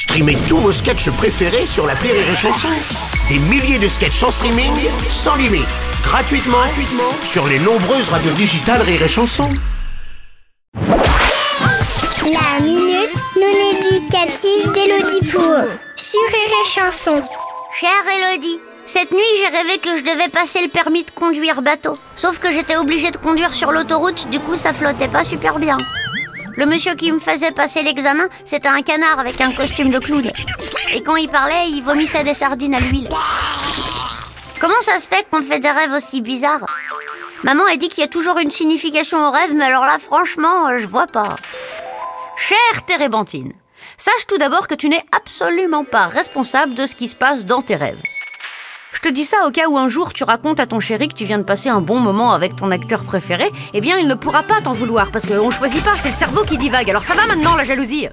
Streamez tous vos sketchs préférés sur la Rire et Chanson. Des milliers de sketchs en streaming, sans limite, gratuitement, sur les nombreuses radios digitales Rire et Chanson. La minute non éducative d'Elodie Pour sur Rire et Chanson. Chère Elodie, cette nuit j'ai rêvé que je devais passer le permis de conduire bateau. Sauf que j'étais obligée de conduire sur l'autoroute, du coup ça flottait pas super bien. Le monsieur qui me faisait passer l'examen, c'était un canard avec un costume de clown. Et quand il parlait, il vomissait des sardines à l'huile. Comment ça se fait qu'on fait des rêves aussi bizarres? Maman a dit qu'il y a toujours une signification au rêve, mais alors là, franchement, je vois pas. Chère Térébenthine, sache tout d'abord que tu n'es absolument pas responsable de ce qui se passe dans tes rêves. Je te dis ça au cas où un jour tu racontes à ton chéri que tu viens de passer un bon moment avec ton acteur préféré, eh bien il ne pourra pas t'en vouloir parce qu'on choisit pas, c'est le cerveau qui divague. Alors ça va maintenant la jalousie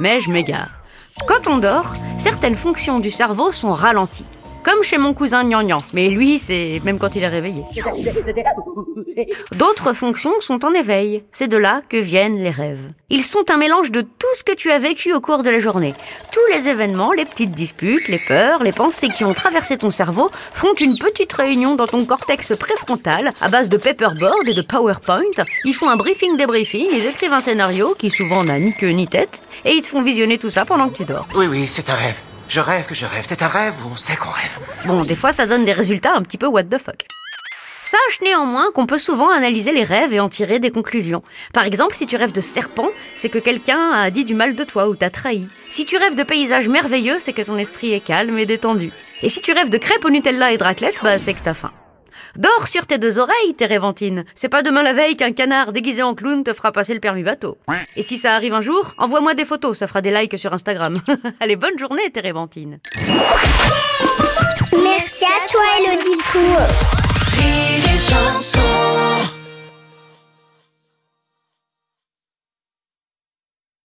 Mais je m'égare. Quand on dort, certaines fonctions du cerveau sont ralenties. Comme chez mon cousin Gnangnan, mais lui, c'est même quand il est réveillé. D'autres fonctions sont en éveil. C'est de là que viennent les rêves. Ils sont un mélange de tout ce que tu as vécu au cours de la journée. Tous les événements, les petites disputes, les peurs, les pensées qui ont traversé ton cerveau font une petite réunion dans ton cortex préfrontal à base de paperboard et de PowerPoint. Ils font un briefing débriefing, ils écrivent un scénario qui souvent n'a ni queue ni tête et ils te font visionner tout ça pendant que tu dors. Oui, oui, c'est un rêve. Je rêve que je rêve. C'est un rêve où on sait qu'on rêve. Bon, des fois ça donne des résultats un petit peu what the fuck. Sache néanmoins qu'on peut souvent analyser les rêves et en tirer des conclusions. Par exemple, si tu rêves de serpent, c'est que quelqu'un a dit du mal de toi ou t'a trahi. Si tu rêves de paysages merveilleux, c'est que ton esprit est calme et détendu. Et si tu rêves de crêpes au Nutella et de bah c'est que t'as faim. Dors sur tes deux oreilles, Térébenthine. C'est pas demain la veille qu'un canard déguisé en clown te fera passer le permis bateau. Et si ça arrive un jour, envoie-moi des photos, ça fera des likes sur Instagram. Allez, bonne journée, Térébenthine. Merci à toi, Elodie chanson.